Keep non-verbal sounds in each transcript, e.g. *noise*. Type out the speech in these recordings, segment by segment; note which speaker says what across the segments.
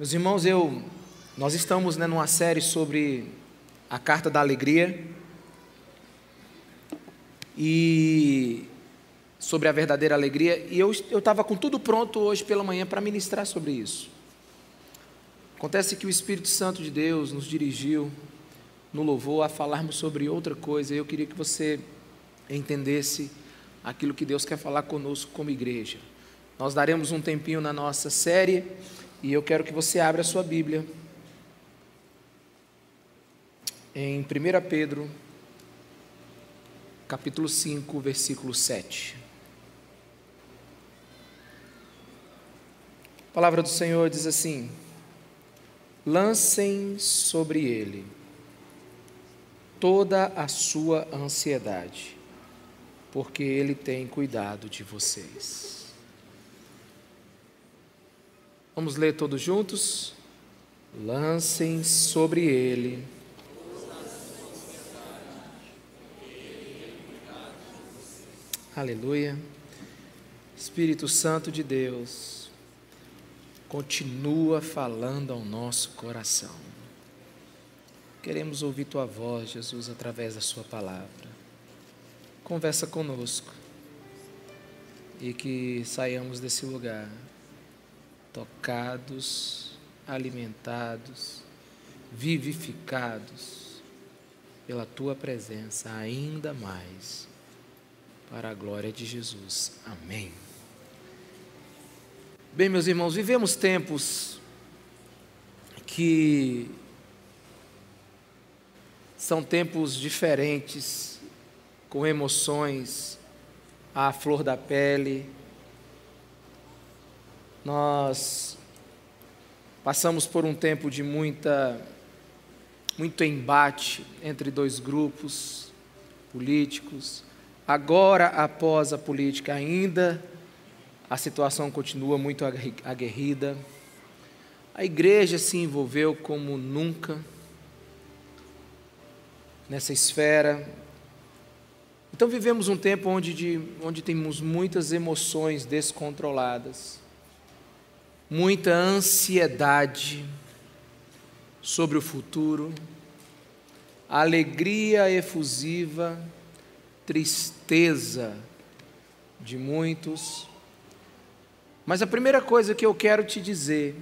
Speaker 1: Meus irmãos, eu, nós estamos né, numa série sobre a carta da alegria e sobre a verdadeira alegria e eu estava com tudo pronto hoje pela manhã para ministrar sobre isso. Acontece que o Espírito Santo de Deus nos dirigiu no louvor a falarmos sobre outra coisa. Eu queria que você entendesse aquilo que Deus quer falar conosco como igreja. Nós daremos um tempinho na nossa série e eu quero que você abra a sua Bíblia em 1 Pedro, capítulo 5, versículo 7. A palavra do Senhor diz assim: Lancem sobre ele toda a sua ansiedade, porque ele tem cuidado de vocês. Vamos ler todos juntos? Lancem sobre ele. Aleluia. Espírito Santo de Deus, continua falando ao nosso coração. Queremos ouvir tua voz, Jesus, através da Sua palavra. Conversa conosco e que saiamos desse lugar tocados, alimentados, vivificados pela tua presença ainda mais, para a glória de Jesus. Amém. Bem, meus irmãos, vivemos tempos que são tempos diferentes, com emoções à flor da pele, nós passamos por um tempo de muita muito embate entre dois grupos políticos. Agora, após a política, ainda a situação continua muito aguerrida. A igreja se envolveu como nunca nessa esfera. Então, vivemos um tempo onde, de, onde temos muitas emoções descontroladas muita ansiedade sobre o futuro, alegria efusiva, tristeza de muitos. Mas a primeira coisa que eu quero te dizer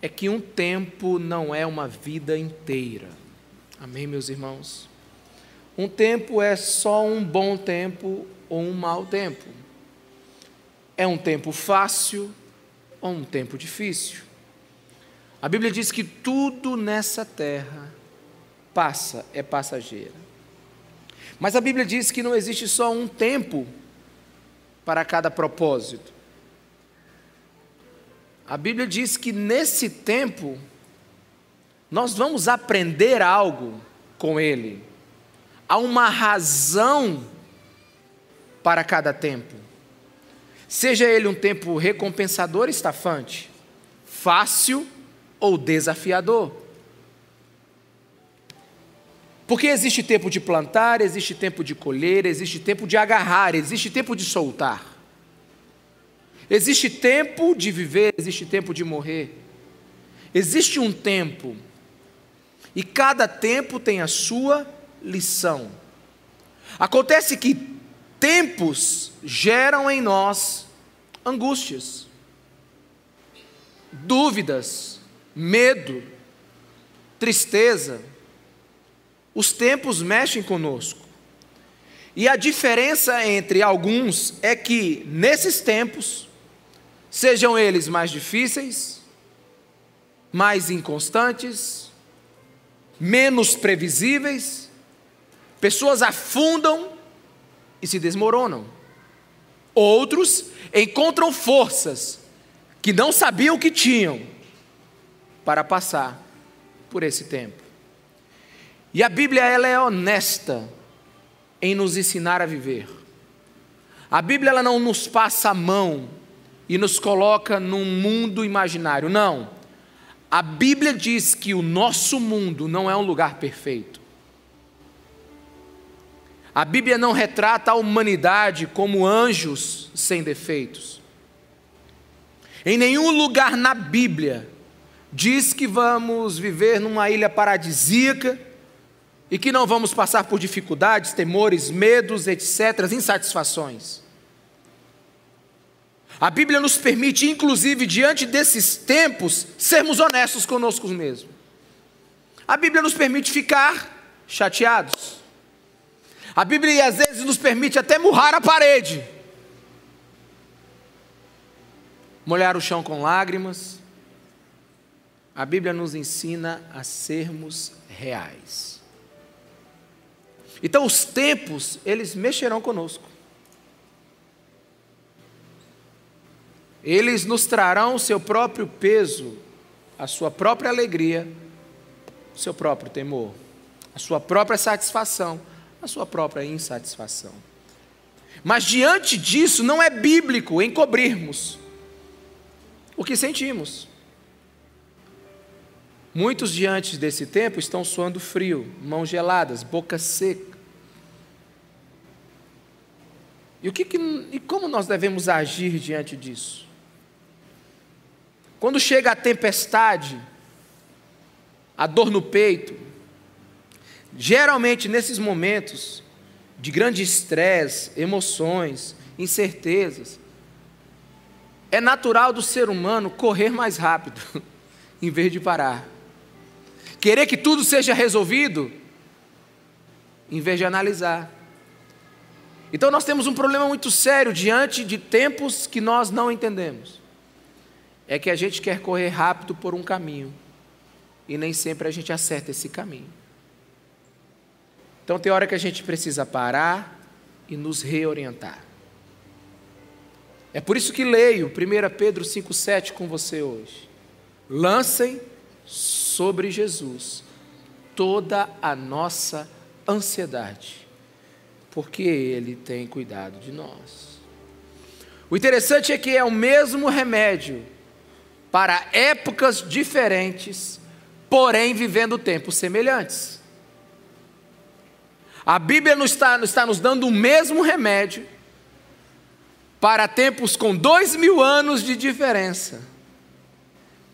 Speaker 1: é que um tempo não é uma vida inteira. Amém, meus irmãos? Um tempo é só um bom tempo ou um mau tempo. É um tempo fácil ou um tempo difícil. A Bíblia diz que tudo nessa terra passa, é passageira. Mas a Bíblia diz que não existe só um tempo para cada propósito. A Bíblia diz que nesse tempo nós vamos aprender algo com ele. Há uma razão para cada tempo. Seja ele um tempo recompensador estafante, fácil ou desafiador. Porque existe tempo de plantar, existe tempo de colher, existe tempo de agarrar, existe tempo de soltar. Existe tempo de viver, existe tempo de morrer. Existe um tempo. E cada tempo tem a sua lição. Acontece que tempos geram em nós angústias, dúvidas, medo, tristeza. Os tempos mexem conosco. E a diferença entre alguns é que, nesses tempos, sejam eles mais difíceis, mais inconstantes, menos previsíveis, pessoas afundam e se desmoronam. Outros encontram forças que não sabiam que tinham para passar por esse tempo. E a Bíblia ela é honesta em nos ensinar a viver. A Bíblia ela não nos passa a mão e nos coloca num mundo imaginário. Não. A Bíblia diz que o nosso mundo não é um lugar perfeito. A Bíblia não retrata a humanidade como anjos sem defeitos. Em nenhum lugar na Bíblia diz que vamos viver numa ilha paradisíaca e que não vamos passar por dificuldades, temores, medos, etc., insatisfações. A Bíblia nos permite, inclusive, diante desses tempos, sermos honestos conosco mesmos. A Bíblia nos permite ficar chateados. A Bíblia às vezes nos permite até murrar a parede, molhar o chão com lágrimas. A Bíblia nos ensina a sermos reais. Então os tempos, eles mexerão conosco. Eles nos trarão o seu próprio peso, a sua própria alegria, o seu próprio temor, a sua própria satisfação, a sua própria insatisfação. Mas diante disso, não é bíblico encobrirmos o que sentimos. Muitos diante desse tempo estão suando frio, mãos geladas, boca seca. E, o que, que e como nós devemos agir diante disso? Quando chega a tempestade, a dor no peito, geralmente nesses momentos de grande estresse, emoções, incertezas, é natural do ser humano correr mais rápido, *laughs* em vez de parar. Querer que tudo seja resolvido, em vez de analisar. Então nós temos um problema muito sério diante de tempos que nós não entendemos é que a gente quer correr rápido por um caminho e nem sempre a gente acerta esse caminho. Então tem hora que a gente precisa parar e nos reorientar. É por isso que leio 1 Pedro 5,7 com você hoje. Lancem sobre Jesus toda a nossa ansiedade, porque Ele tem cuidado de nós. O interessante é que é o mesmo remédio para épocas diferentes, porém vivendo tempos semelhantes. A Bíblia nos está, está nos dando o mesmo remédio para tempos com dois mil anos de diferença,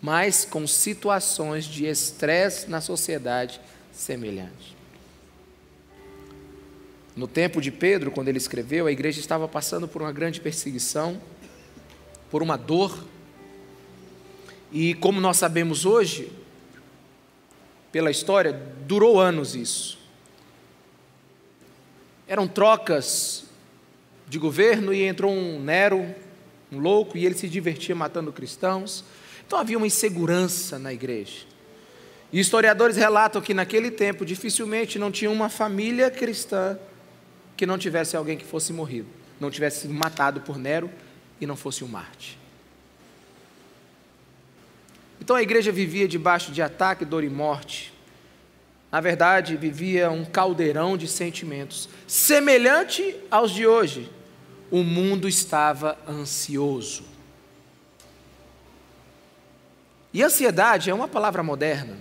Speaker 1: mas com situações de estresse na sociedade semelhantes. No tempo de Pedro, quando ele escreveu, a igreja estava passando por uma grande perseguição, por uma dor e como nós sabemos hoje, pela história, durou anos isso. Eram trocas de governo e entrou um Nero, um louco, e ele se divertia matando cristãos. Então havia uma insegurança na igreja. E historiadores relatam que naquele tempo dificilmente não tinha uma família cristã que não tivesse alguém que fosse morrido, não tivesse sido matado por Nero e não fosse um Marte. Então a igreja vivia debaixo de ataque, dor e morte. Na verdade, vivia um caldeirão de sentimentos, semelhante aos de hoje. O mundo estava ansioso. E ansiedade é uma palavra moderna,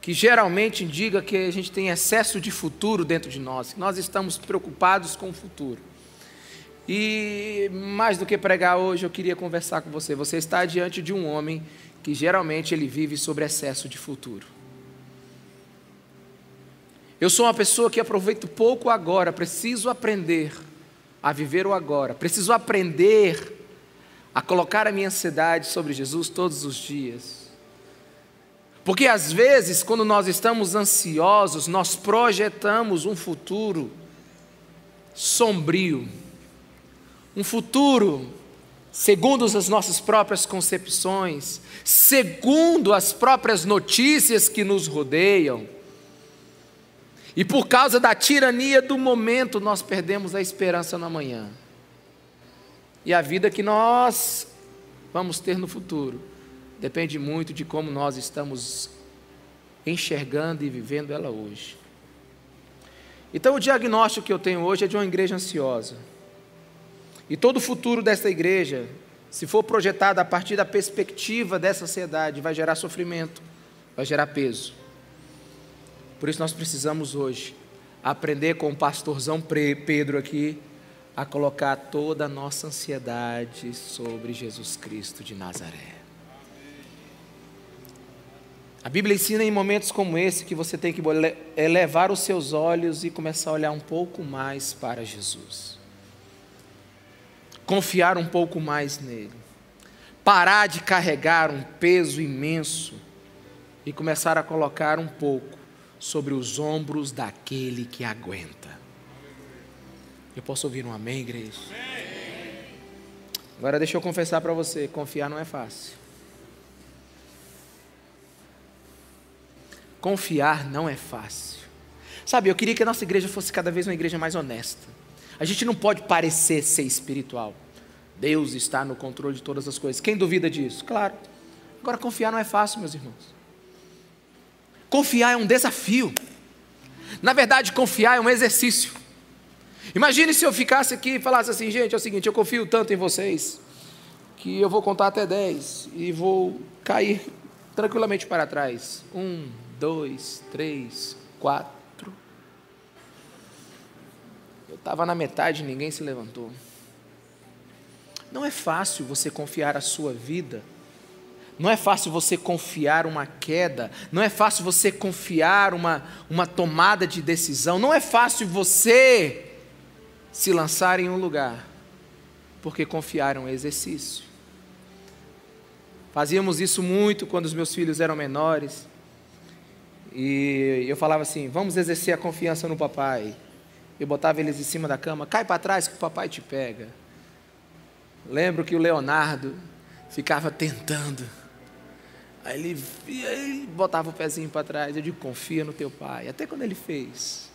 Speaker 1: que geralmente indica que a gente tem excesso de futuro dentro de nós, que nós estamos preocupados com o futuro. E mais do que pregar hoje, eu queria conversar com você. Você está diante de um homem que geralmente ele vive sobre excesso de futuro. Eu sou uma pessoa que aproveito pouco agora, preciso aprender a viver o agora, preciso aprender a colocar a minha ansiedade sobre Jesus todos os dias. Porque às vezes, quando nós estamos ansiosos, nós projetamos um futuro sombrio um futuro segundo as nossas próprias concepções, segundo as próprias notícias que nos rodeiam. E por causa da tirania do momento, nós perdemos a esperança no amanhã. E a vida que nós vamos ter no futuro depende muito de como nós estamos enxergando e vivendo ela hoje. Então, o diagnóstico que eu tenho hoje é de uma igreja ansiosa. E todo o futuro dessa igreja, se for projetado a partir da perspectiva dessa sociedade, vai gerar sofrimento, vai gerar peso. Por isso nós precisamos hoje aprender com o pastorzão Pedro aqui a colocar toda a nossa ansiedade sobre Jesus Cristo de Nazaré. A Bíblia ensina em momentos como esse que você tem que elevar os seus olhos e começar a olhar um pouco mais para Jesus. Confiar um pouco mais nele. Parar de carregar um peso imenso e começar a colocar um pouco sobre os ombros daquele que aguenta. Eu posso ouvir um amém, igreja? Agora deixa eu confessar para você: confiar não é fácil. Confiar não é fácil. Sabe, eu queria que a nossa igreja fosse cada vez uma igreja mais honesta. A gente não pode parecer ser espiritual. Deus está no controle de todas as coisas. Quem duvida disso? Claro. Agora, confiar não é fácil, meus irmãos. Confiar é um desafio. Na verdade, confiar é um exercício. Imagine se eu ficasse aqui e falasse assim, gente, é o seguinte, eu confio tanto em vocês que eu vou contar até 10 e vou cair tranquilamente para trás. Um, dois, três, quatro. Eu estava na metade e ninguém se levantou. Não é fácil você confiar a sua vida não é fácil você confiar uma queda, não é fácil você confiar uma, uma tomada de decisão, não é fácil você se lançar em um lugar, porque confiar é um exercício. Fazíamos isso muito quando os meus filhos eram menores, e eu falava assim: vamos exercer a confiança no papai. Eu botava eles em cima da cama, cai para trás que o papai te pega. Lembro que o Leonardo ficava tentando Aí ele, ele botava o pezinho para trás. Eu digo, confia no teu pai. Até quando ele fez.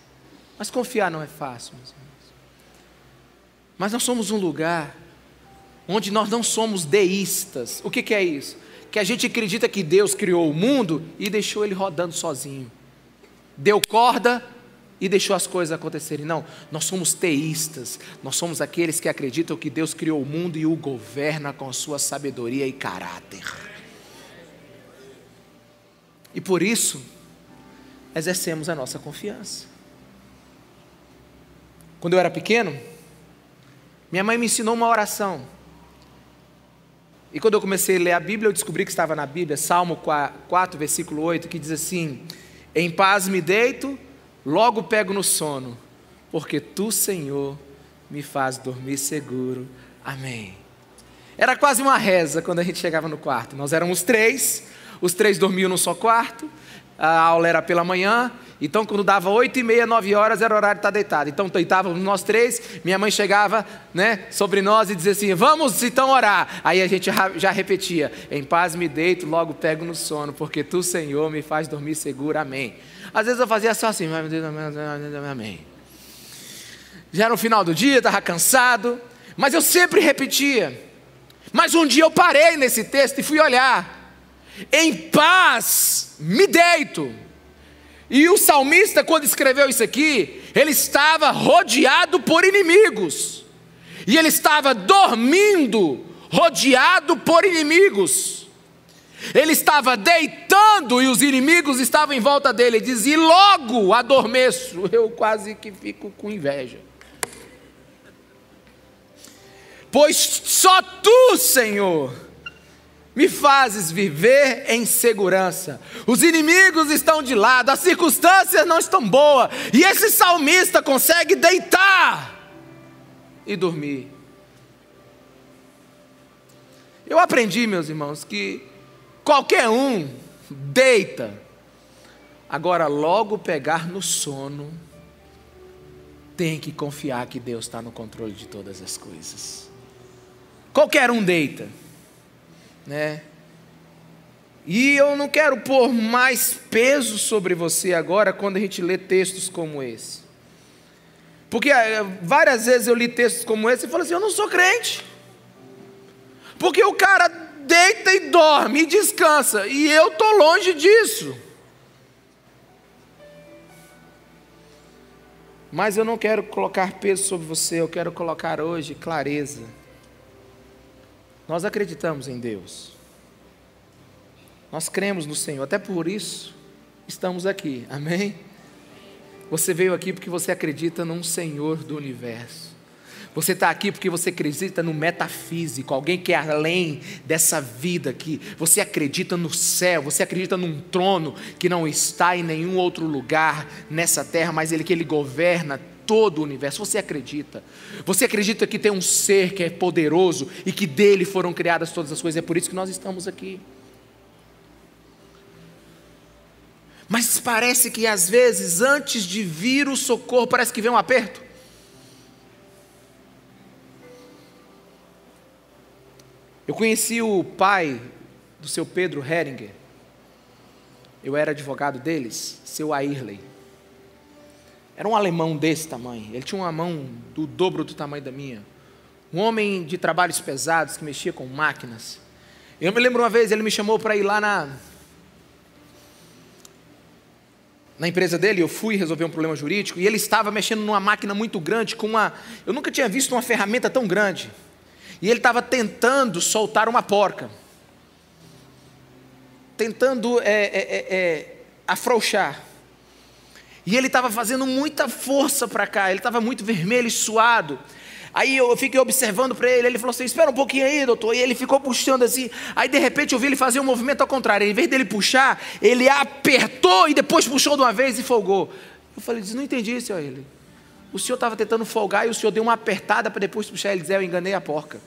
Speaker 1: Mas confiar não é fácil, meus irmãos. Mas nós somos um lugar onde nós não somos deístas. O que, que é isso? Que a gente acredita que Deus criou o mundo e deixou ele rodando sozinho. Deu corda e deixou as coisas acontecerem. Não, nós somos teístas. Nós somos aqueles que acreditam que Deus criou o mundo e o governa com a sua sabedoria e caráter. E por isso, exercemos a nossa confiança. Quando eu era pequeno, minha mãe me ensinou uma oração. E quando eu comecei a ler a Bíblia, eu descobri que estava na Bíblia, Salmo 4, versículo 8, que diz assim: Em paz me deito, logo pego no sono, porque tu, Senhor, me faz dormir seguro. Amém. Era quase uma reza quando a gente chegava no quarto. Nós éramos três, os três dormiam no só quarto, a aula era pela manhã, então quando dava oito e meia, nove horas, era horário de estar deitado. Então deitávamos nós três, minha mãe chegava né, sobre nós e dizia assim, vamos então orar. Aí a gente já repetia, em paz me deito, logo pego no sono, porque Tu, Senhor, me faz dormir seguro, amém. Às vezes eu fazia só assim, meu Deus, amém. Já no final do dia, estava cansado, mas eu sempre repetia. Mas um dia eu parei nesse texto e fui olhar. Em paz me deito. E o salmista, quando escreveu isso aqui, ele estava rodeado por inimigos. E ele estava dormindo, rodeado por inimigos. Ele estava deitando e os inimigos estavam em volta dele. Ele diz: E logo adormeço. *laughs* Eu quase que fico com inveja. Pois só tu, Senhor, me fazes viver em segurança. Os inimigos estão de lado, as circunstâncias não estão boas, e esse salmista consegue deitar e dormir. Eu aprendi, meus irmãos, que qualquer um deita, agora logo pegar no sono, tem que confiar que Deus está no controle de todas as coisas. Qualquer um deita né? E eu não quero pôr mais peso sobre você agora quando a gente lê textos como esse. Porque eh, várias vezes eu li textos como esse e falo assim: eu não sou crente. Porque o cara deita e dorme e descansa, e eu estou longe disso. Mas eu não quero colocar peso sobre você, eu quero colocar hoje clareza. Nós acreditamos em Deus. Nós cremos no Senhor, até por isso estamos aqui. Amém? Você veio aqui porque você acredita num Senhor do universo. Você está aqui porque você acredita no metafísico, alguém que é além dessa vida aqui. Você acredita no céu, você acredita num trono que não está em nenhum outro lugar nessa terra, mas ele que ele governa todo o universo. Você acredita? Você acredita que tem um ser que é poderoso e que dele foram criadas todas as coisas? É por isso que nós estamos aqui. Mas parece que às vezes, antes de vir o socorro, parece que vem um aperto. Eu conheci o pai do seu Pedro Heringer. Eu era advogado deles, seu Airley. Era um alemão desse tamanho. Ele tinha uma mão do dobro do tamanho da minha. Um homem de trabalhos pesados que mexia com máquinas. Eu me lembro uma vez, ele me chamou para ir lá na, na empresa dele, eu fui resolver um problema jurídico e ele estava mexendo numa máquina muito grande, com uma. Eu nunca tinha visto uma ferramenta tão grande. E ele estava tentando soltar uma porca, tentando é, é, é, é afrouxar. E ele estava fazendo muita força para cá, ele estava muito vermelho e suado. Aí eu fiquei observando para ele, ele falou assim: Espera um pouquinho aí, doutor. E ele ficou puxando assim. Aí de repente eu vi ele fazer um movimento ao contrário. Em vez dele puxar, ele apertou e depois puxou de uma vez e folgou. Eu falei: Não entendi, senhor. Ele. O senhor estava tentando folgar e o senhor deu uma apertada para depois puxar. Ele disse: Eu enganei a porca.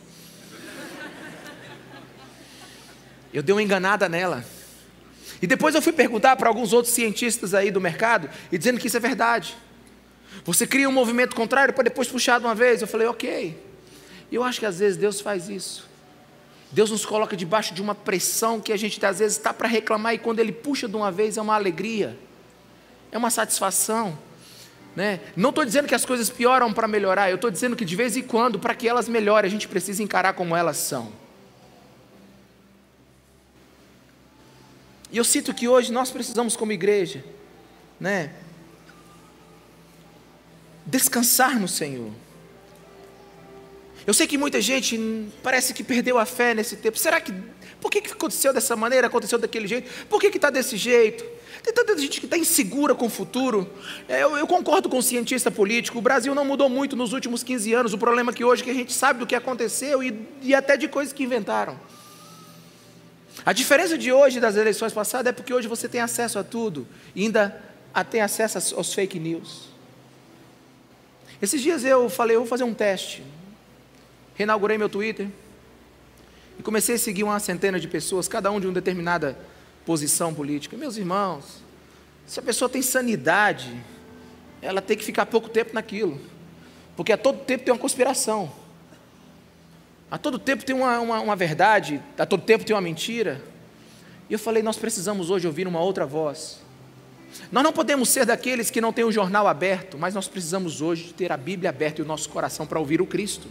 Speaker 1: Eu dei uma enganada nela. E depois eu fui perguntar para alguns outros cientistas aí do mercado e dizendo que isso é verdade. Você cria um movimento contrário para depois puxar de uma vez. Eu falei, ok. E eu acho que às vezes Deus faz isso. Deus nos coloca debaixo de uma pressão que a gente às vezes está para reclamar e quando Ele puxa de uma vez é uma alegria, é uma satisfação. Né? Não estou dizendo que as coisas pioram para melhorar, eu estou dizendo que de vez em quando, para que elas melhorem, a gente precisa encarar como elas são. E eu sinto que hoje nós precisamos, como igreja, né, descansar no Senhor. Eu sei que muita gente parece que perdeu a fé nesse tempo. Será que. Por que, que aconteceu dessa maneira? Aconteceu daquele jeito? Por que está desse jeito? Tem tanta gente que está insegura com o futuro. É, eu, eu, concordo com o cientista político. O Brasil não mudou muito nos últimos 15 anos. O problema é que hoje que a gente sabe do que aconteceu e, e até de coisas que inventaram. A diferença de hoje das eleições passadas é porque hoje você tem acesso a tudo e ainda tem acesso aos fake news. Esses dias eu falei, eu vou fazer um teste. Reinaugurei meu Twitter e comecei a seguir uma centena de pessoas, cada um de uma determinada posição política. Meus irmãos, se a pessoa tem sanidade, ela tem que ficar pouco tempo naquilo, porque a todo tempo tem uma conspiração, a todo tempo tem uma, uma, uma verdade, a todo tempo tem uma mentira. E eu falei, nós precisamos hoje ouvir uma outra voz. Nós não podemos ser daqueles que não têm o jornal aberto, mas nós precisamos hoje ter a Bíblia aberta e o nosso coração para ouvir o Cristo.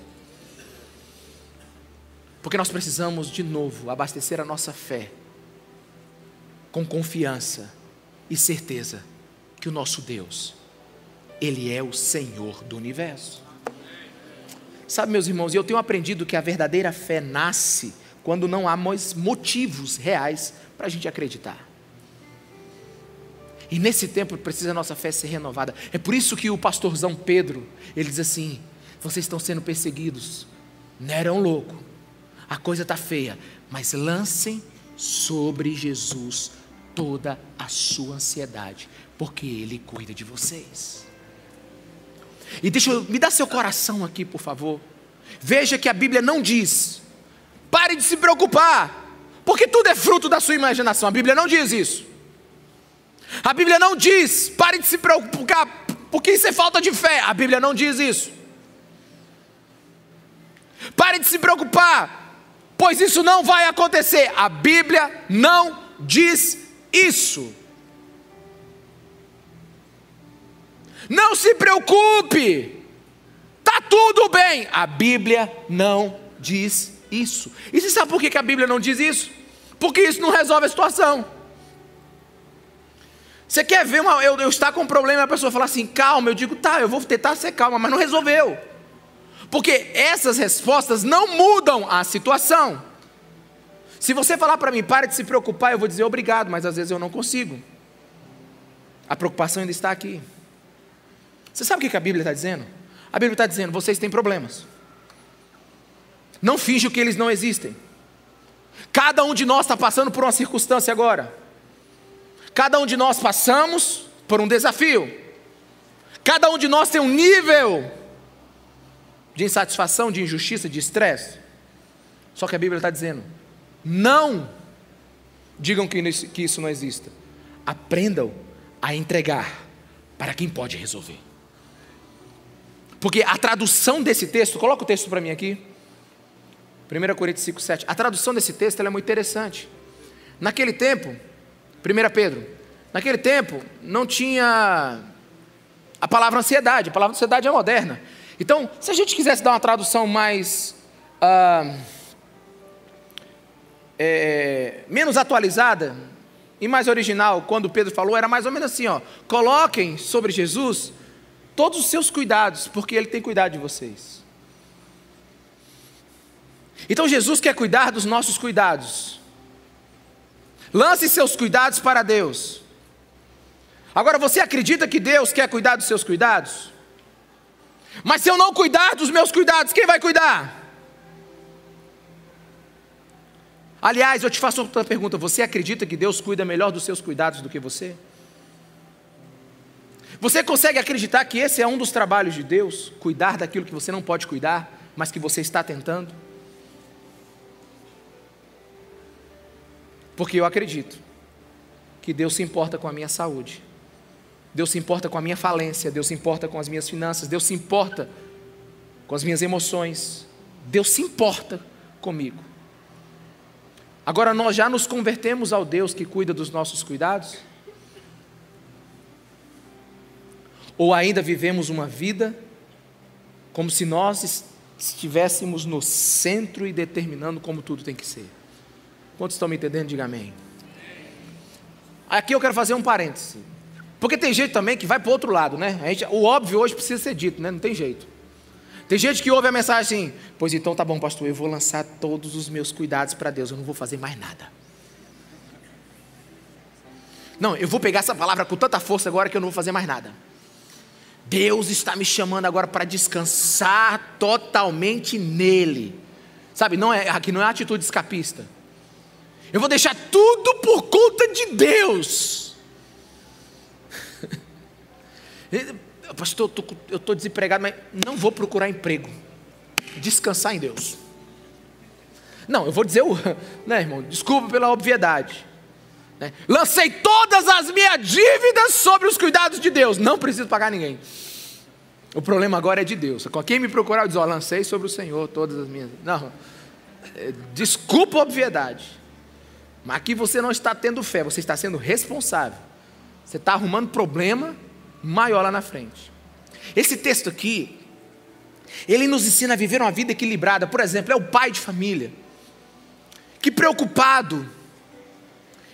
Speaker 1: Porque nós precisamos, de novo, abastecer a nossa fé com confiança e certeza que o nosso Deus, Ele é o Senhor do universo. Sabe, meus irmãos, eu tenho aprendido que a verdadeira fé nasce quando não há motivos reais para a gente acreditar. E nesse tempo precisa a nossa fé ser renovada. É por isso que o pastorzão Pedro, ele diz assim: vocês estão sendo perseguidos. Nero é um louco. A coisa está feia. Mas lancem sobre Jesus toda a sua ansiedade, porque Ele cuida de vocês. E deixa eu, me dá seu coração aqui, por favor. Veja que a Bíblia não diz, pare de se preocupar, porque tudo é fruto da sua imaginação. A Bíblia não diz isso. A Bíblia não diz, pare de se preocupar, porque isso é falta de fé. A Bíblia não diz isso. Pare de se preocupar, pois isso não vai acontecer. A Bíblia não diz isso. Não se preocupe, está tudo bem. A Bíblia não diz isso. E você sabe por que a Bíblia não diz isso? Porque isso não resolve a situação. Você quer ver uma, eu, eu estar com um problema e a pessoa falar assim, calma, eu digo, tá, eu vou tentar ser calma, mas não resolveu. Porque essas respostas não mudam a situação. Se você falar para mim, pare de se preocupar, eu vou dizer obrigado, mas às vezes eu não consigo. A preocupação ainda está aqui. Você sabe o que a Bíblia está dizendo? A Bíblia está dizendo: vocês têm problemas. Não finge que eles não existem. Cada um de nós está passando por uma circunstância agora. Cada um de nós passamos por um desafio. Cada um de nós tem um nível de insatisfação, de injustiça, de estresse. Só que a Bíblia está dizendo: não digam que isso não exista. Aprendam a entregar para quem pode resolver. Porque a tradução desse texto, coloca o texto para mim aqui. 1 Coríntios 5, 7. A tradução desse texto é muito interessante. Naquele tempo, 1 Pedro, naquele tempo não tinha a palavra ansiedade, a palavra ansiedade é moderna. Então, se a gente quisesse dar uma tradução mais. Ah, é, menos atualizada e mais original, quando Pedro falou, era mais ou menos assim: ó, coloquem sobre Jesus todos os seus cuidados, porque Ele tem cuidado de vocês. Então Jesus quer cuidar dos nossos cuidados. Lance seus cuidados para Deus. Agora, você acredita que Deus quer cuidar dos seus cuidados? Mas se eu não cuidar dos meus cuidados, quem vai cuidar? Aliás, eu te faço outra pergunta: você acredita que Deus cuida melhor dos seus cuidados do que você? Você consegue acreditar que esse é um dos trabalhos de Deus? Cuidar daquilo que você não pode cuidar, mas que você está tentando? Porque eu acredito que Deus se importa com a minha saúde, Deus se importa com a minha falência, Deus se importa com as minhas finanças, Deus se importa com as minhas emoções, Deus se importa comigo. Agora nós já nos convertemos ao Deus que cuida dos nossos cuidados? Ou ainda vivemos uma vida como se nós estivéssemos no centro e determinando como tudo tem que ser? Quantos estão me entendendo? Diga amém. Aqui eu quero fazer um parêntese. Porque tem gente também que vai para o outro lado, né? Gente, o óbvio hoje precisa ser dito, né? Não tem jeito. Tem gente que ouve a mensagem assim: Pois então tá bom, pastor, eu vou lançar todos os meus cuidados para Deus, eu não vou fazer mais nada. Não, eu vou pegar essa palavra com tanta força agora que eu não vou fazer mais nada. Deus está me chamando agora para descansar totalmente nele. Sabe, não é, aqui não é atitude escapista. Eu vou deixar tudo por conta de Deus. *laughs* Pastor, eu estou desempregado, mas não vou procurar emprego. Descansar em Deus. Não, eu vou dizer o. *laughs* Né, irmão? Desculpa pela obviedade. Né? Lancei todas as minhas dívidas sobre os cuidados de Deus. Não preciso pagar ninguém. O problema agora é de Deus. Quem me procurar, eu diz: oh, lancei sobre o Senhor todas as minhas. Não. É, desculpa a obviedade. Mas aqui você não está tendo fé, você está sendo responsável. Você está arrumando problema maior lá na frente. Esse texto aqui, ele nos ensina a viver uma vida equilibrada. Por exemplo, é o pai de família que preocupado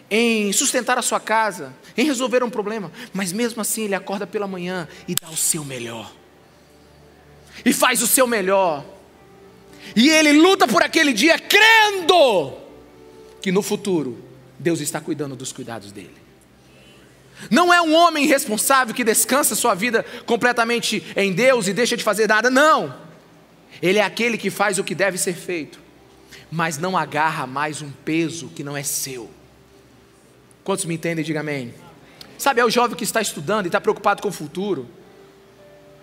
Speaker 1: em sustentar a sua casa, em resolver um problema, mas mesmo assim ele acorda pela manhã e dá o seu melhor. E faz o seu melhor. E ele luta por aquele dia crendo que no futuro Deus está cuidando dos cuidados dele. Não é um homem irresponsável que descansa sua vida completamente em Deus e deixa de fazer nada, não. Ele é aquele que faz o que deve ser feito, mas não agarra mais um peso que não é seu. Quantos me entendem? Diga amém. Sabe, é o jovem que está estudando e está preocupado com o futuro,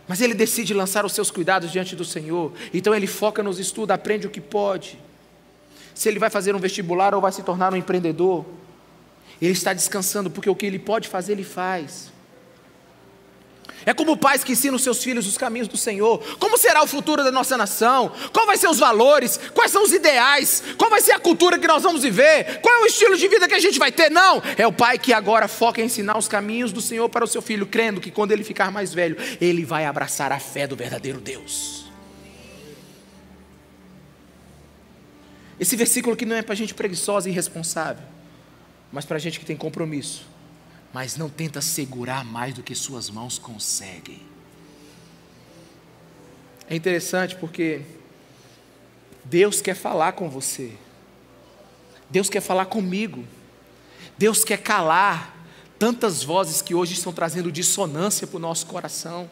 Speaker 1: mas ele decide lançar os seus cuidados diante do Senhor, então ele foca nos estudos, aprende o que pode. Se ele vai fazer um vestibular ou vai se tornar um empreendedor, ele está descansando, porque o que ele pode fazer, ele faz. É como pais que ensinam seus filhos os caminhos do Senhor. Como será o futuro da nossa nação? Qual vai ser os valores? Quais são os ideais? Qual vai ser a cultura que nós vamos viver? Qual é o estilo de vida que a gente vai ter? Não, é o pai que agora foca em ensinar os caminhos do Senhor para o seu filho, crendo que quando ele ficar mais velho, ele vai abraçar a fé do verdadeiro Deus. Esse versículo aqui não é para gente preguiçosa e irresponsável mas para gente que tem compromisso. Mas não tenta segurar mais do que suas mãos conseguem. É interessante porque Deus quer falar com você. Deus quer falar comigo. Deus quer calar tantas vozes que hoje estão trazendo dissonância para o nosso coração.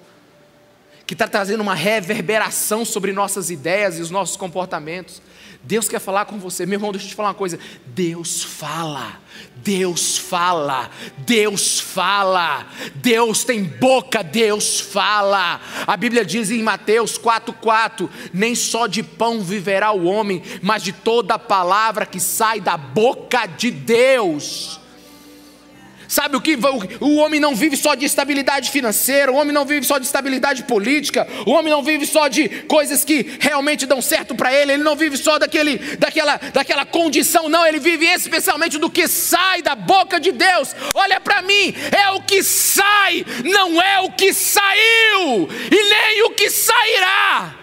Speaker 1: Que está trazendo uma reverberação sobre nossas ideias e os nossos comportamentos. Deus quer falar com você, meu irmão. Deixa eu te falar uma coisa: Deus fala, Deus fala, Deus fala, Deus tem boca, Deus fala. A Bíblia diz em Mateus 4,4: Nem só de pão viverá o homem, mas de toda palavra que sai da boca de Deus. Sabe o que? O homem não vive só de estabilidade financeira, o homem não vive só de estabilidade política, o homem não vive só de coisas que realmente dão certo para ele, ele não vive só daquele, daquela, daquela condição, não, ele vive especialmente do que sai da boca de Deus. Olha para mim, é o que sai, não é o que saiu, e nem o que sairá.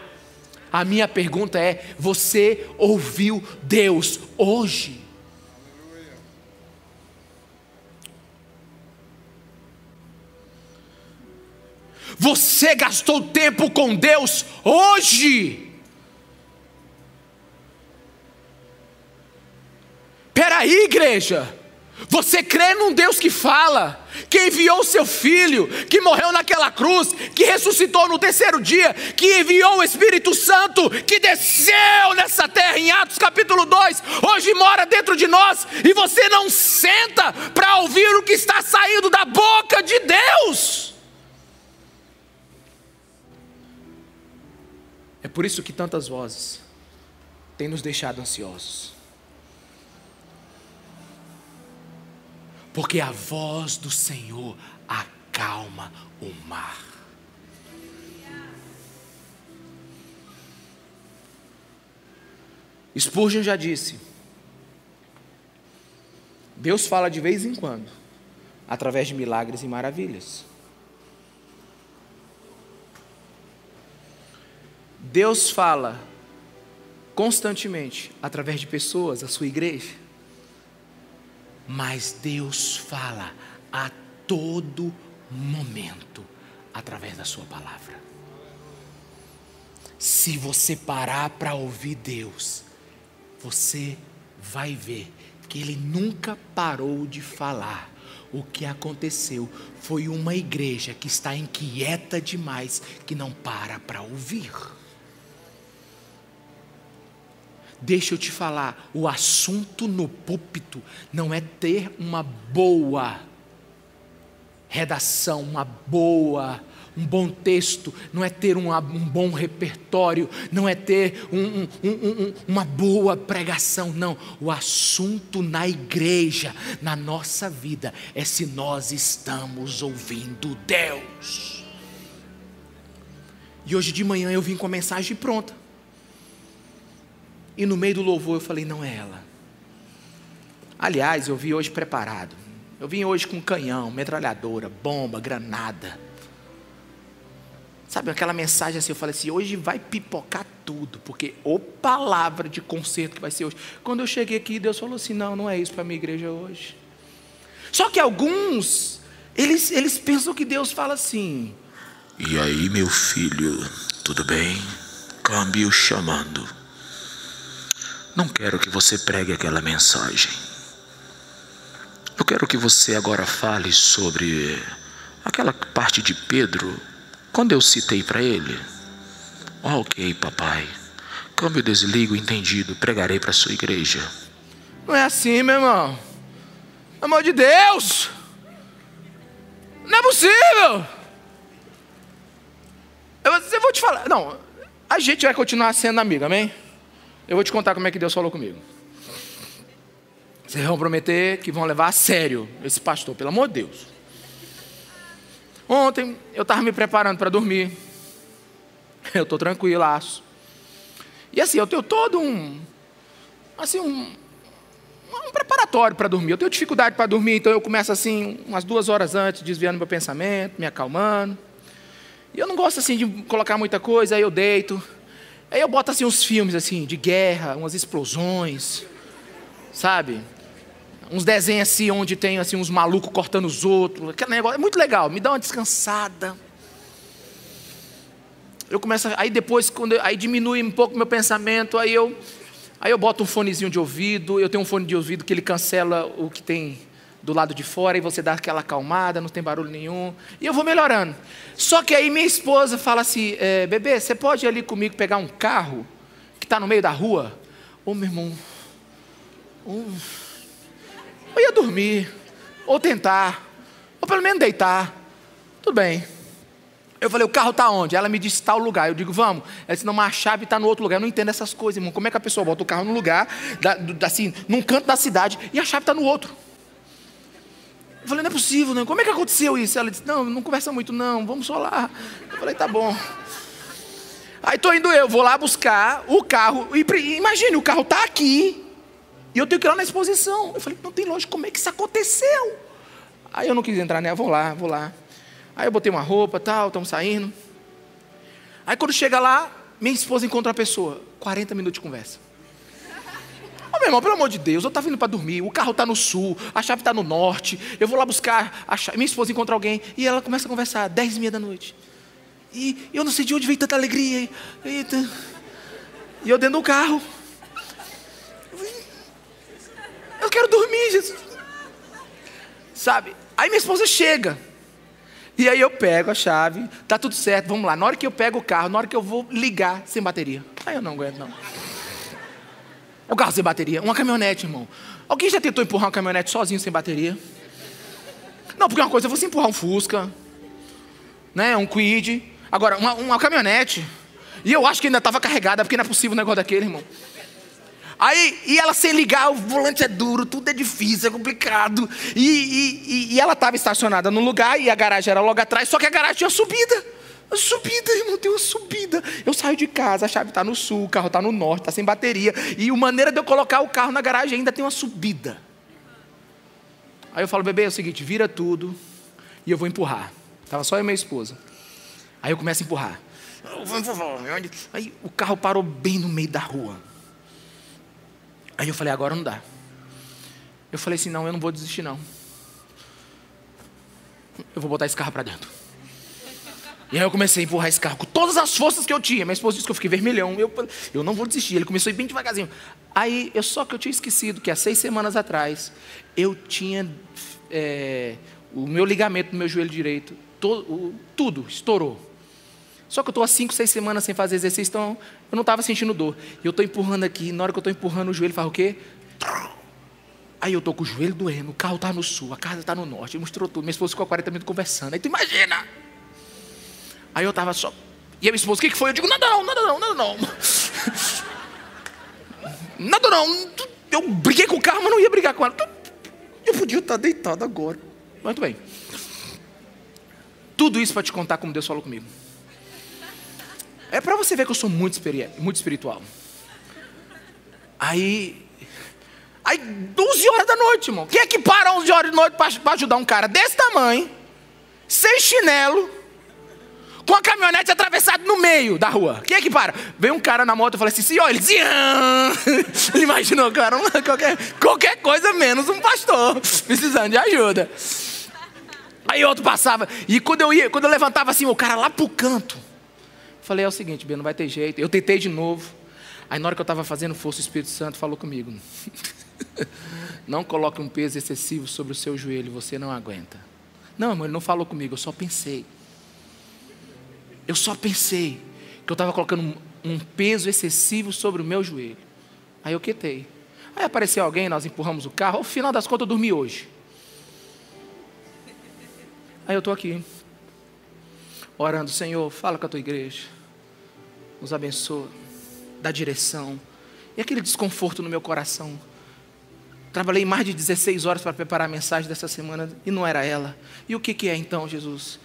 Speaker 1: A minha pergunta é: você ouviu Deus hoje? Você gastou tempo com Deus hoje. Peraí, igreja. Você crê num Deus que fala, que enviou seu filho, que morreu naquela cruz, que ressuscitou no terceiro dia, que enviou o Espírito Santo, que desceu nessa terra em Atos capítulo 2, hoje mora dentro de nós, e você não senta para ouvir o que está saindo da boca de Deus. É por isso que tantas vozes têm nos deixado ansiosos. Porque a voz do Senhor acalma o mar. Spurgeon já disse: Deus fala de vez em quando, através de milagres e maravilhas. Deus fala constantemente através de pessoas, a sua igreja. Mas Deus fala a todo momento através da sua palavra. Se você parar para ouvir Deus, você vai ver que Ele nunca parou de falar o que aconteceu foi uma igreja que está inquieta demais, que não para para ouvir. Deixa eu te falar, o assunto no púlpito não é ter uma boa redação, uma boa, um bom texto, não é ter um, um bom repertório, não é ter um, um, uma boa pregação, não. O assunto na igreja, na nossa vida, é se nós estamos ouvindo Deus. E hoje de manhã eu vim com a mensagem pronta. E no meio do louvor eu falei: não é ela. Aliás, eu vim hoje preparado. Eu vim hoje com canhão, metralhadora, bomba, granada. Sabe aquela mensagem assim? Eu falei assim: hoje vai pipocar tudo, porque o palavra de conserto que vai ser hoje. Quando eu cheguei aqui, Deus falou assim: não, não é isso para a minha igreja hoje. Só que alguns, eles, eles pensam que Deus fala assim:
Speaker 2: e aí, meu filho, tudo bem? Câmbio chamando. Não quero que você pregue aquela mensagem. Eu quero que você agora fale sobre aquela parte de Pedro, quando eu citei para ele. Oh, ok, papai. Câmbio desligo, entendido, pregarei para sua igreja.
Speaker 1: Não é assim, meu irmão. Pelo amor de Deus! Não é possível! Eu, eu vou te falar. Não, a gente vai continuar sendo amigo, amém? Eu vou te contar como é que Deus falou comigo. Vocês vão prometer que vão levar a sério esse pastor, pelo amor de Deus. Ontem eu estava me preparando para dormir. *laughs* Eu estou tranquilaço. E assim, eu tenho todo um. Assim, um. Um preparatório para dormir. Eu tenho dificuldade para dormir, então eu começo assim, umas duas horas antes, desviando meu pensamento, me acalmando. E eu não gosto assim de colocar muita coisa, aí eu deito. Aí eu boto assim uns filmes assim de guerra, umas explosões, sabe? Uns desenhos assim onde tem assim uns malucos cortando os outros, aquele negócio é muito legal, me dá uma descansada. Eu começo, aí depois quando eu, aí diminui um pouco meu pensamento, aí eu aí eu boto um fonezinho de ouvido, eu tenho um fone de ouvido que ele cancela o que tem do lado de fora e você dá aquela acalmada, não tem barulho nenhum. E eu vou melhorando. Só que aí minha esposa fala assim: é, bebê, você pode ir ali comigo pegar um carro que está no meio da rua? Ô meu irmão, eu ia dormir, ou tentar, ou pelo menos deitar. Tudo bem. Eu falei, o carro está onde? Ela me disse, tal lugar. Eu digo, vamos. Ela disse, não, mas a chave está no outro lugar. Eu não entendo essas coisas, irmão. Como é que a pessoa bota o carro no lugar, da, assim, num canto da cidade, e a chave está no outro? Eu falei, não é possível, não. Como é que aconteceu isso? Ela disse, não, não conversa muito, não. Vamos só lá. Eu falei, tá bom. Aí estou indo eu, vou lá buscar o carro. E imagine, o carro está aqui. E eu tenho que ir lá na exposição. Eu falei, não tem lógica, como é que isso aconteceu? Aí eu não quis entrar nela, vou lá, vou lá. Aí eu botei uma roupa, tal, estamos saindo. Aí quando chega lá, minha esposa encontra a pessoa. 40 minutos de conversa. Ô meu irmão, pelo amor de Deus, eu estava indo para dormir, o carro está no sul, a chave está no norte, eu vou lá buscar a chave. Minha esposa encontra alguém e ela começa a conversar, 10 e meia da noite. E eu não sei de onde veio tanta alegria. Eita. E eu dentro do carro. Eu quero dormir, Jesus. Sabe? Aí minha esposa chega. E aí eu pego a chave, tá tudo certo, vamos lá. Na hora que eu pego o carro, na hora que eu vou ligar, sem bateria. Aí eu não aguento, não. O carro sem bateria, uma caminhonete, irmão. Alguém já tentou empurrar uma caminhonete sozinho sem bateria? Não, porque uma coisa é você empurrar um Fusca, né, um Quid. Agora, uma, uma caminhonete. E eu acho que ainda estava carregada, porque não é possível um negócio daquele, irmão. Aí, e ela sem ligar, o volante é duro, tudo é difícil, é complicado. E, e, e ela estava estacionada no lugar e a garagem era logo atrás, só que a garagem tinha subida. Subida, irmão, tem uma subida. Eu saio de casa, a chave está no sul, o carro está no norte, está sem bateria. E a maneira de eu colocar o carro na garagem ainda tem uma subida. Aí eu falo, bebê, é o seguinte, vira tudo e eu vou empurrar. Estava só eu e minha esposa. Aí eu começo a empurrar. Aí o carro parou bem no meio da rua. Aí eu falei, agora não dá. Eu falei assim, não, eu não vou desistir não. Eu vou botar esse carro para dentro. E aí eu comecei a empurrar esse carro com todas as forças que eu tinha. Minha esposa disse que eu fiquei vermelhão. Eu, eu não vou desistir. Ele começou a ir bem devagarzinho. Aí, eu só que eu tinha esquecido que há seis semanas atrás, eu tinha é, o meu ligamento no meu joelho direito, o, tudo estourou. Só que eu estou há cinco, seis semanas sem fazer exercício, então eu não estava sentindo dor. E eu estou empurrando aqui, na hora que eu estou empurrando o joelho, faz o quê? Aí eu estou com o joelho doendo, o carro está no sul, a casa está no norte, mostrou tudo. Minha esposa ficou 40 minutos conversando. Aí tu imagina! Aí eu estava só. E a minha esposa, o que, que foi? Eu digo, nada não, nada não, nada não. *laughs* nada não. Eu briguei com o carro, mas não ia brigar com ela. Eu podia estar deitado agora. Muito bem. Tudo isso para te contar como Deus falou comigo. É para você ver que eu sou muito, muito espiritual. Aí, aí 12 horas da noite, irmão. Quem é que para 11 horas da noite para ajudar um cara desse tamanho, sem chinelo, com a caminhonete atravessada no meio da rua? Quem é que para? Vem um cara na moto e fala assim, senhor, ele dizia, *laughs* ele imaginou, cara, *laughs* qualquer, qualquer coisa menos um pastor *laughs* precisando de ajuda. Aí outro passava, e quando eu ia, quando eu levantava assim, o cara lá pro canto, Falei, é o seguinte, Bia, não vai ter jeito. Eu tentei de novo. Aí na hora que eu estava fazendo força, o Espírito Santo falou comigo. não coloque um peso excessivo sobre o seu joelho, você não aguenta. Não, irmão, ele não falou comigo, eu só pensei. Eu só pensei que eu estava colocando um, peso excessivo sobre o meu joelho. Aí eu quietei. Aí apareceu alguém, nós empurramos o carro. Ao final das contas, eu dormi hoje. Aí eu estou aqui, orando, Senhor, fala com a tua igreja nos abençoa, dá direção. E aquele desconforto no meu coração. Trabalhei mais de 16 horas para preparar a mensagem dessa semana e não era ela. E o que, que é então, Jesus?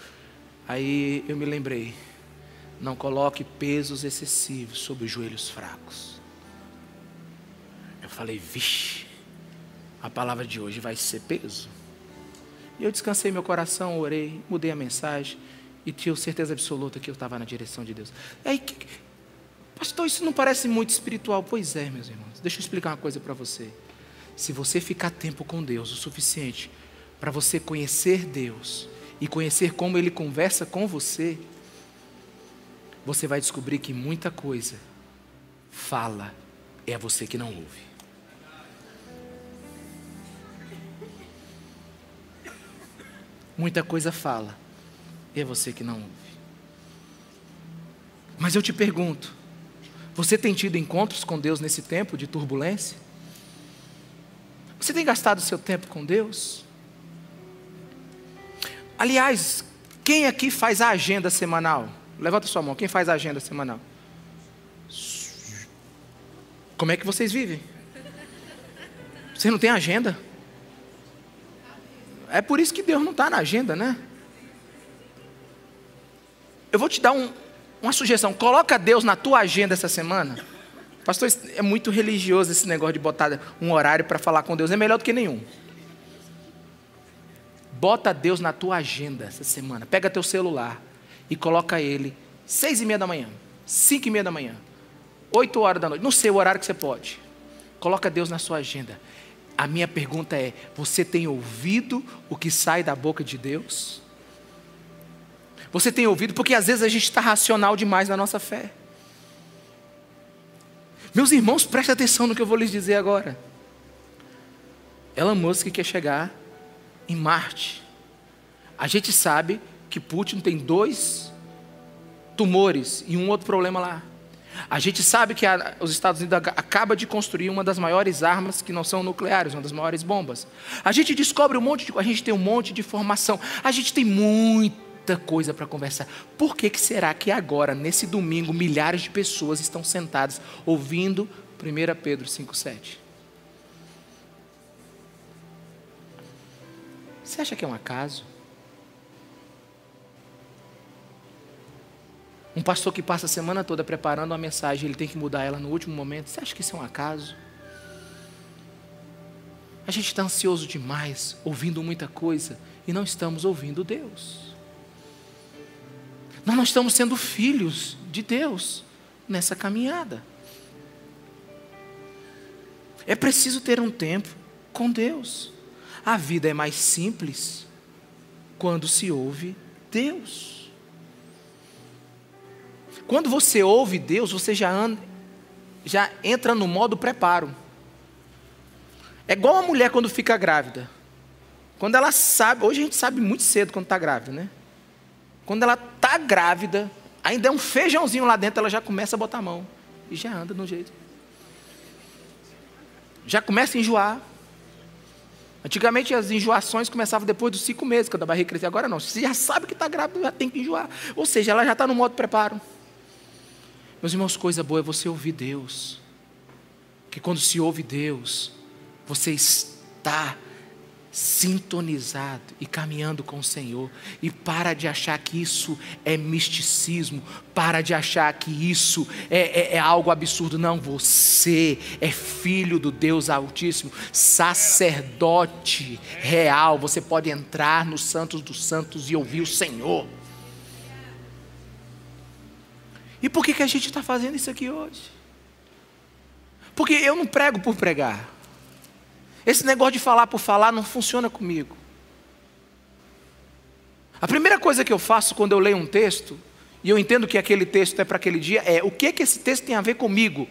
Speaker 1: Aí eu me lembrei: não coloque pesos excessivos sobre os joelhos fracos. Eu falei, vixe, a palavra de hoje vai ser peso. E eu descansei meu coração, orei, mudei a mensagem e tinha certeza absoluta que eu estava na direção de Deus. Aí, Pastor, isso não parece muito espiritual. Pois é, meus irmãos. Deixa eu explicar uma coisa para você. Se você ficar tempo com Deus o suficiente para você conhecer Deus e conhecer como Ele conversa com você, você vai descobrir que muita coisa fala é você que não ouve. Muita coisa fala, é você que não ouve. Mas eu te pergunto: você tem tido encontros com Deus nesse tempo de turbulência? Você tem gastado seu tempo com Deus? Aliás, quem aqui faz a agenda semanal? Levanta sua mão, quem faz a agenda semanal? Como é que vocês vivem? Você não tem agenda? É por isso que Deus não está na agenda, né? Eu vou te dar um, uma sugestão. Coloca Deus na tua agenda essa semana. Pastor, é muito religioso esse negócio de botar um horário para falar com Deus. É melhor do que nenhum. Bota Deus na tua agenda essa semana. Pega teu celular e coloca ele seis e meia da manhã, cinco e meia da manhã, oito horas da noite. Não sei o horário que você pode. Coloca Deus na sua agenda. A minha pergunta é: você tem ouvido o que sai da boca de Deus? Você tem ouvido? Porque às vezes a gente está racional demais na nossa fé. Meus irmãos, prestem atenção no que eu vou lhes dizer agora. Elon Musk quer chegar em Marte. A gente sabe que Putin tem dois tumores e um outro problema lá. A gente sabe que a, os Estados Unidos acaba de construir uma das maiores armas que não são nucleares, uma das maiores bombas. A gente descobre um monte de, a gente tem um monte de informação. A gente tem muita coisa para conversar. Por que, que será que agora, nesse domingo, milhares de pessoas estão sentadas ouvindo 1 Pedro 5,7? Você acha que é um acaso? Um pastor que passa a semana toda preparando uma mensagem, ele tem que mudar ela no último momento. Você acha que isso é um acaso? A gente está ansioso demais, ouvindo muita coisa, e não estamos ouvindo Deus. Nós não estamos sendo filhos de Deus nessa caminhada. É preciso ter um tempo com Deus. A vida é mais simples quando se ouve Deus. Quando você ouve Deus, você já, anda, já entra no modo preparo. É igual a mulher quando fica grávida. Quando ela sabe, hoje a gente sabe muito cedo quando está grávida, né? Quando ela está grávida, ainda é um feijãozinho lá dentro, ela já começa a botar a mão. E já anda no jeito. Já começa a enjoar. Antigamente as enjoações começavam depois dos cinco meses, quando a barriga crescia. Agora não. Você já sabe que está grávida, já tem que enjoar. Ou seja, ela já está no modo preparo. Meus irmãos, coisa boa é você ouvir Deus. Que quando se ouve Deus, você está sintonizado e caminhando com o Senhor. E para de achar que isso é misticismo, para de achar que isso é, é, é, algo absurdo. Não, você é filho do Deus Altíssimo, sacerdote real. Você pode entrar nos Santos dos Santos e ouvir o Senhor. E por que, que a gente está fazendo isso aqui hoje? Porque eu não prego por pregar. Esse negócio de falar por falar não funciona comigo. A primeira coisa que eu faço quando eu leio um texto, e eu entendo que aquele texto é para aquele dia, é o que, que esse texto tem a ver comigo?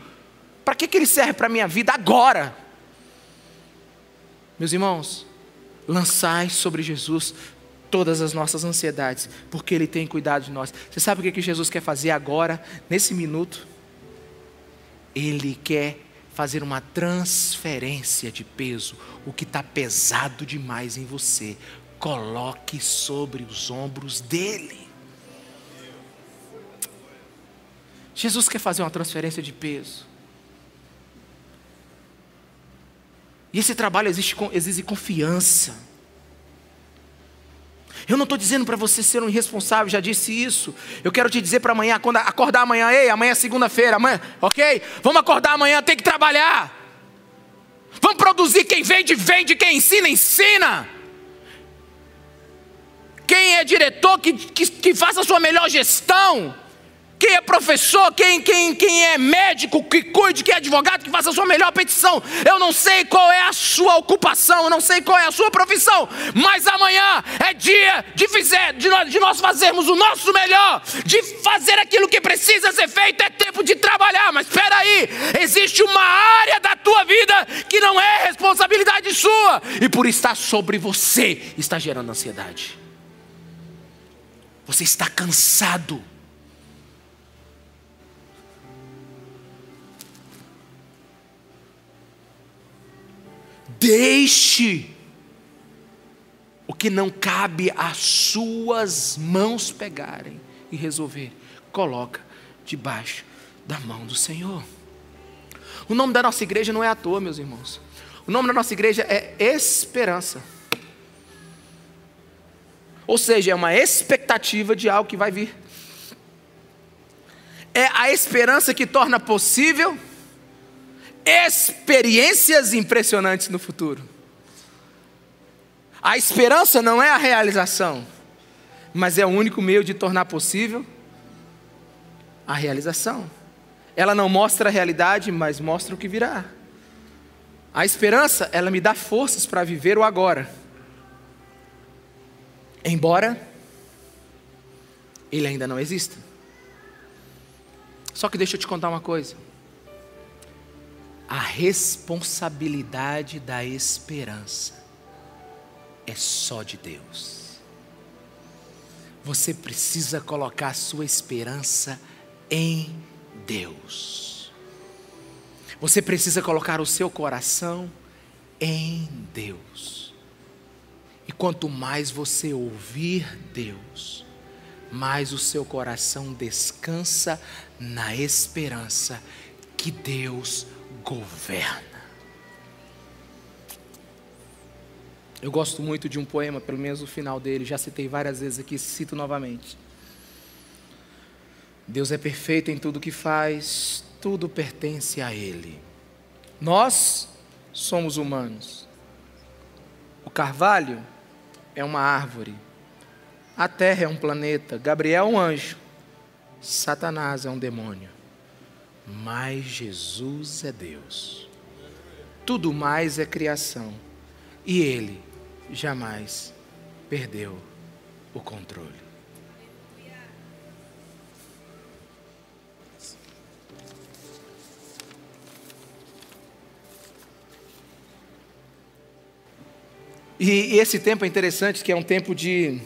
Speaker 1: Para que, que ele serve para a minha vida agora? Meus irmãos, lançai sobre Jesus todas as nossas ansiedades, porque Ele tem cuidado de nós. Você sabe o que Jesus quer fazer agora, nesse minuto? Ele quer fazer uma transferência de peso. O que está pesado demais em você, coloque sobre os ombros dele. Jesus quer fazer uma transferência de peso. E esse trabalho exige, exige confiança. Eu não estou dizendo para você ser um irresponsável, já disse isso. Eu quero te dizer para amanhã, quando acordar amanhã, ei, amanhã é segunda-feira, amanhã, ok? Vamos acordar amanhã, tem que trabalhar. Vamos produzir, quem vende, vende, quem ensina, ensina. Quem é diretor, que, que, que faça a sua melhor gestão. Quem é professor, quem, quem, quem é médico, que cuide, quem é advogado, que faça a sua melhor petição. Eu não sei qual é a sua ocupação, eu não sei qual é a sua profissão, mas amanhã é dia de, fizer, de, nós, de nós fazermos o nosso melhor, de fazer aquilo que precisa ser feito. É tempo de trabalhar, mas espera aí, existe uma área da tua vida que não é responsabilidade sua, e por estar sobre você, está gerando ansiedade. Você está cansado. Deixe o que não cabe às suas mãos pegarem e resolver. Coloca debaixo da mão do Senhor. O nome da nossa igreja não é à toa, meus irmãos. O nome da nossa igreja é Esperança. Ou seja, é uma expectativa de algo que vai vir. É a esperança que torna possível experiências impressionantes no futuro. A esperança não é a realização, mas é o único meio de tornar possível a realização. Ela não mostra a realidade, mas mostra o que virá. A esperança, ela me dá forças para viver o agora. Embora ele ainda não exista. Só que deixa eu te contar uma coisa. A responsabilidade da esperança é só de Deus. Você precisa colocar sua esperança em Deus. Você precisa colocar o seu coração em Deus. E quanto mais você ouvir Deus, mais o seu coração descansa na esperança que Deus governa. Eu gosto muito de um poema, pelo menos o final dele, já citei várias vezes aqui, cito novamente. Deus é perfeito em tudo que faz, tudo pertence a Ele. Nós somos humanos. O carvalho é uma árvore. A terra é um planeta. Gabriel é um anjo. Satanás é um demônio. Mas Jesus é Deus. Tudo mais é criação. E Ele jamais perdeu o controle. E, esse tempo é interessante, que é um tempo de,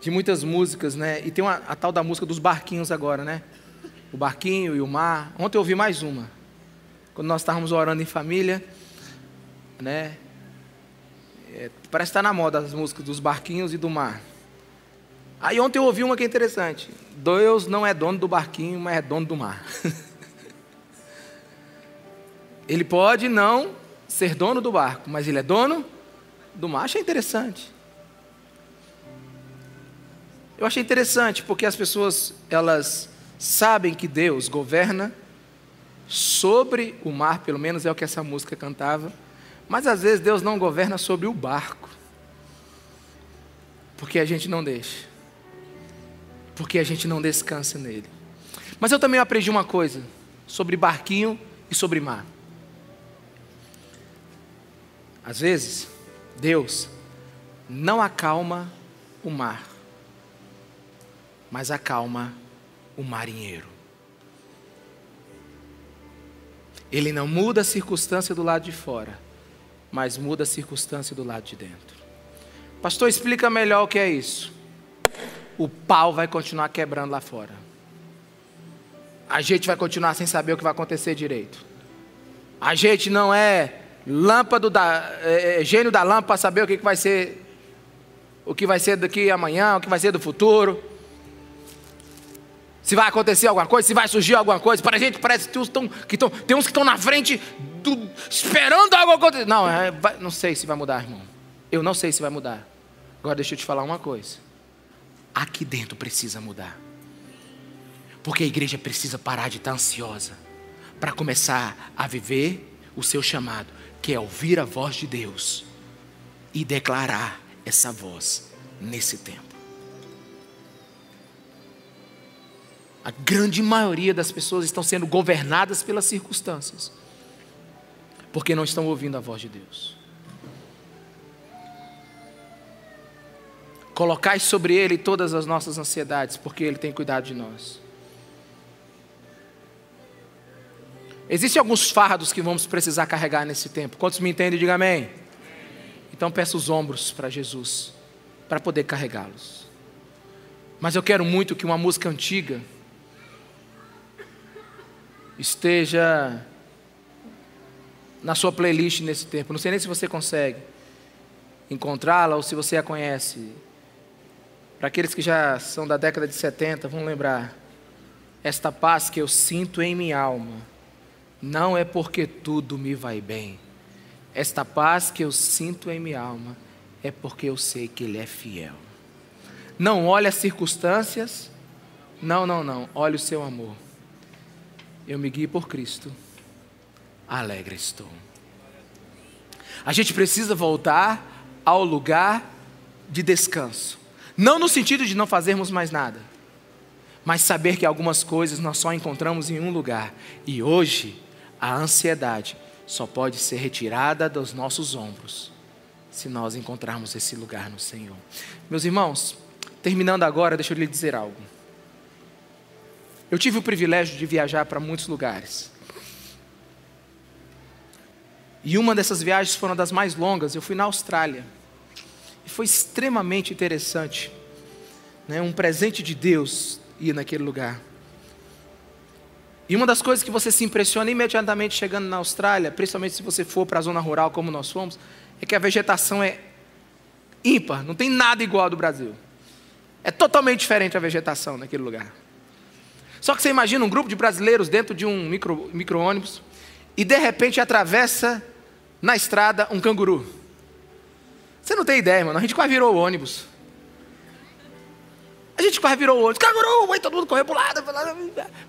Speaker 1: de muitas músicas, né? E tem uma, a tal da música dos barquinhos agora, né? O barquinho e o mar. Ontem eu ouvi mais uma. Quando nós estávamos orando em família, né? É, parece que está na moda as músicas dos barquinhos e do mar. Aí ontem eu ouvi uma que é interessante. Deus não é dono do barquinho, mas é dono do mar. *laughs* Ele pode não ser dono do barco, mas ele é dono do mar. Achei interessante. Eu achei interessante porque as pessoas elas sabem que Deus governa sobre o mar, pelo menos é o que essa música cantava, mas às vezes Deus não governa sobre o barco. Porque a gente não deixa. Porque a gente não descansa nele. Mas eu também aprendi uma coisa sobre barquinho e sobre mar. Às vezes, Deus não acalma o mar, mas acalma o marinheiro. Ele não muda a circunstância do lado de fora, mas muda a circunstância do lado de dentro. Pastor, explica melhor o que é isso. O pau vai continuar quebrando lá fora. A gente vai continuar sem saber o que vai acontecer direito. A gente não é lâmpada da, é, é, gênio da lâmpada para saber o que, que vai ser, o que vai ser daqui amanhã, o que vai ser do futuro. Se vai acontecer alguma coisa, se vai surgir alguma coisa. Para a gente parece que, tão, que tão, tem uns que estão na frente do, esperando algo acontecer. Não, é, vai, não sei se vai mudar, irmão. Eu não sei se vai mudar. Agora deixa eu te falar uma coisa. Aqui dentro precisa mudar. Porque a igreja precisa parar de estar ansiosa para começar a viver o seu chamado que é ouvir a voz de Deus e declarar essa voz nesse tempo. A grande maioria das pessoas estão sendo governadas pelas circunstâncias, porque não estão ouvindo a voz de Deus. Colocai sobre Ele todas as nossas ansiedades, porque Ele tem cuidado de nós. Existem alguns fardos que vamos precisar carregar nesse tempo. Quantos me entendem? Diga amém. Então peça os ombros para Jesus, para poder carregá-los. Mas eu quero muito que uma música antiga esteja na sua playlist nesse tempo. Não sei nem se você consegue encontrá-la ou se você a conhece. Para aqueles que já são da década de 70, vão lembrar. Esta paz que eu sinto em minha alma não é porque tudo me vai bem. Esta paz que eu sinto em minha alma é porque eu sei que Ele é fiel. Não olhe as circunstâncias, não, não, não, olhe o seu amor. Eu me guio por Cristo, alegre estou. A gente precisa voltar ao lugar de descanso. Não no sentido de não fazermos mais nada, mas saber que algumas coisas nós só encontramos em um lugar. E hoje, a ansiedade só pode ser retirada dos nossos ombros se nós encontrarmos esse lugar no Senhor. Meus irmãos, terminando agora, deixa eu lhe dizer algo. Eu tive o privilégio de viajar para muitos lugares. E uma dessas viagens foi uma das mais longas. Eu fui na Austrália. E foi extremamente interessante. Né? Um presente de Deus ir naquele lugar. E uma das coisas que você se impressiona imediatamente chegando na Austrália, principalmente se você for para a zona rural como nós fomos, é que a vegetação é ímpar, não tem nada igual ao do Brasil. É totalmente diferente a vegetação naquele lugar. Só que você imagina um grupo de brasileiros dentro de um micro, micro ônibus e de repente atravessa na estrada um canguru. Você não tem ideia, mano. A gente quase virou o ônibus. A gente quase virou o ônibus. Canguru! Aí todo mundo correu para o lado.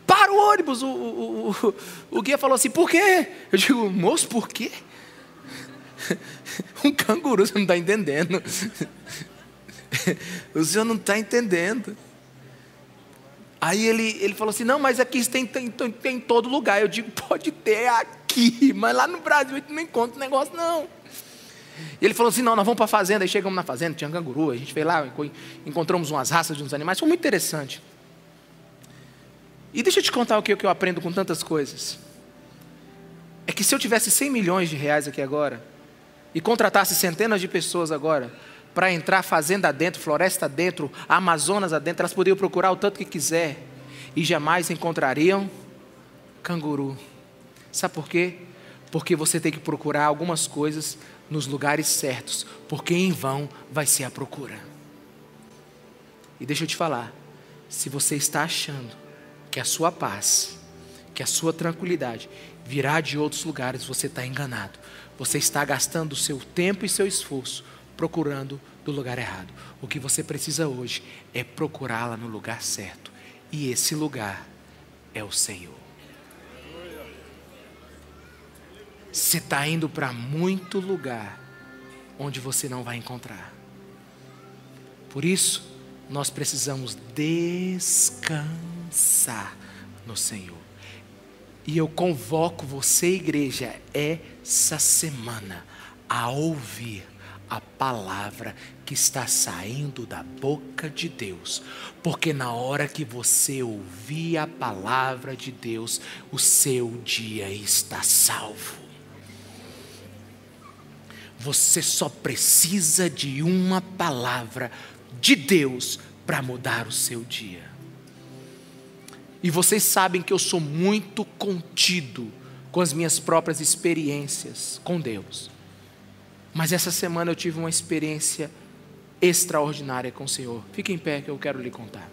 Speaker 1: Para o ônibus. O, o, o, o guia falou assim: por quê? Eu digo, moço, por quê? *laughs* Um canguru, você não está entendendo. *laughs* O senhor não está entendendo. Aí ele, ele falou assim: não, mas aqui tem, tem, tem, em todo lugar. Eu digo: *laughs* pode ter aqui, mas lá no Brasil a gente não encontra negócio, não. E ele falou assim: não, nós vamos para a fazenda. Aí chegamos na fazenda, tinha canguru. A gente foi lá, encontramos umas raças de uns animais. Foi muito interessante. E deixa eu te contar o que eu aprendo com tantas coisas. É que se eu tivesse 100 milhões de reais aqui agora, e contratasse centenas de pessoas agora, para entrar fazenda adentro, floresta adentro, Amazonas adentro, elas poderiam procurar o tanto que quiser e jamais encontrariam canguru. Sabe por quê? Porque você tem que procurar algumas coisas nos lugares certos, porque em vão vai ser a procura. E deixa eu te falar, se você está achando que a sua paz, que a sua tranquilidade virá de outros lugares, você está enganado. Você está gastando o seu tempo e seu esforço procurando do lugar errado. O que você precisa hoje é procurá-la no lugar certo. E esse lugar é o Senhor. Você está indo para muito lugar onde você não vai encontrar. Por isso, nós precisamos descansar no Senhor. E eu convoco você, igreja, essa semana a ouvir a palavra que está saindo da boca de Deus, porque na hora que você ouvir a palavra de Deus, o seu dia está salvo. Você só precisa de uma palavra de Deus para mudar o seu dia. E vocês sabem que eu sou muito contido com as minhas próprias experiências com Deus. Mas essa semana eu tive uma experiência extraordinária com o Senhor. Fique em pé que eu quero lhe contar.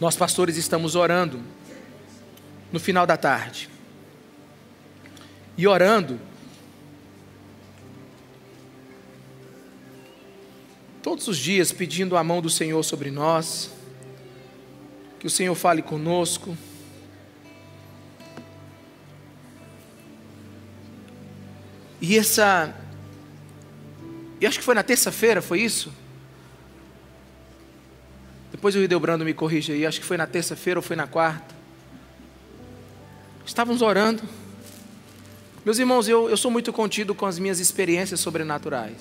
Speaker 1: Nós, pastores, estamos orando no final da tarde. E orando, todos os dias pedindo a mão do Senhor sobre nós, que o Senhor fale conosco. E essa. E acho que foi na terça-feira, foi isso? Depois o Hideobrando me corrige aí, acho que foi na terça-feira ou foi na quarta. Estávamos orando. Meus irmãos, eu, eu sou muito contido com as minhas experiências sobrenaturais.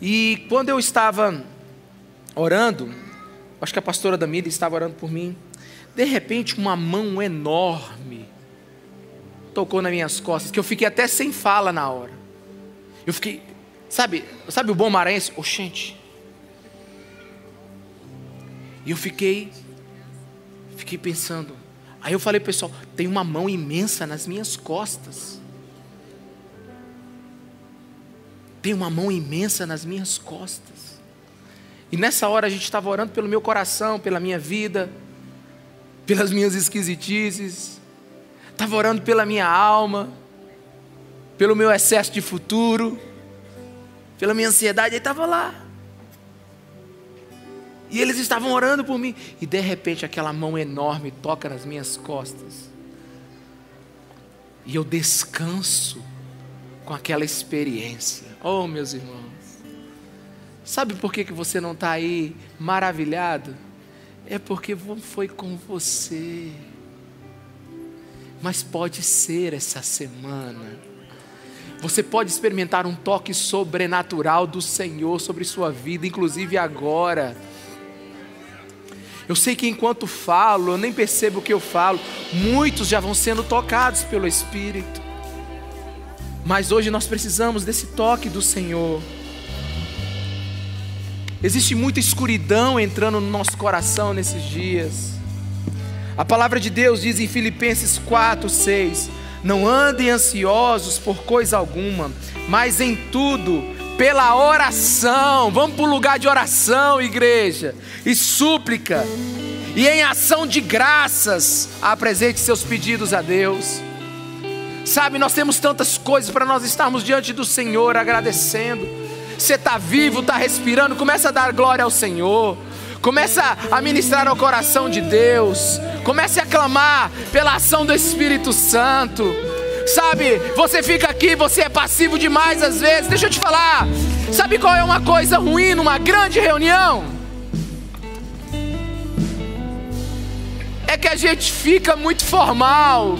Speaker 1: E quando eu estava orando, acho que a pastora Damília estava orando por mim. De repente, uma mão enorme tocou nas minhas costas, que eu fiquei até sem fala na hora. Eu fiquei, sabe, sabe o bom maranhense? Oxente. E eu fiquei, fiquei pensando. Aí eu falei, pessoal, tem uma mão imensa nas minhas costas. Tem uma mão imensa nas minhas costas. E nessa hora a gente estava orando pelo meu coração, pela minha vida, pelas minhas esquisitices, estava orando pela minha alma, pelo meu excesso de futuro, pela minha ansiedade, aí estava lá. E eles estavam orando por mim. E de repente aquela mão enorme toca nas minhas costas. E eu descanso com aquela experiência. Oh, meus irmãos. Sabe por que, que você não está aí maravilhado? É porque foi com você. Mas pode ser essa semana. Você pode experimentar um toque sobrenatural do Senhor sobre sua vida, inclusive agora. Eu sei que enquanto falo, eu nem percebo o que eu falo, muitos já vão sendo tocados pelo Espírito. Mas hoje nós precisamos desse toque do Senhor. Existe muita escuridão entrando no nosso coração nesses dias. A palavra de Deus diz em Filipenses 4, 6: Não andem ansiosos por coisa alguma, mas em tudo, pela oração. Vamos para o lugar de oração, igreja, e súplica, e em ação de graças, apresente seus pedidos a Deus. Sabe, nós temos tantas coisas para nós estarmos diante do Senhor agradecendo. Você está vivo, está respirando, começa a dar glória ao Senhor. Começa a ministrar ao coração de Deus. Comece a clamar pela ação do Espírito Santo. Sabe, você fica aqui, você é passivo demais às vezes. Deixa eu te falar. Sabe qual é uma coisa ruim numa grande reunião? É que a gente fica muito formal.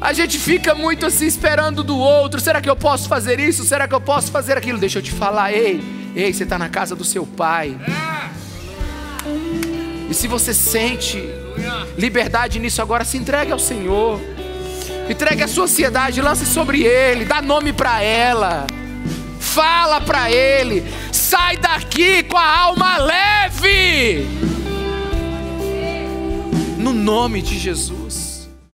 Speaker 1: A gente fica muito assim esperando do outro. Será que eu posso fazer isso? Será que eu posso fazer aquilo? Deixa eu te falar, ei, ei, você está na casa do seu pai. E se você sente liberdade nisso agora, se entregue ao Senhor. Entregue a sua ansiedade, lance sobre Ele, dá nome para ela. Fala para Ele. Sai daqui com a alma leve. No nome de Jesus.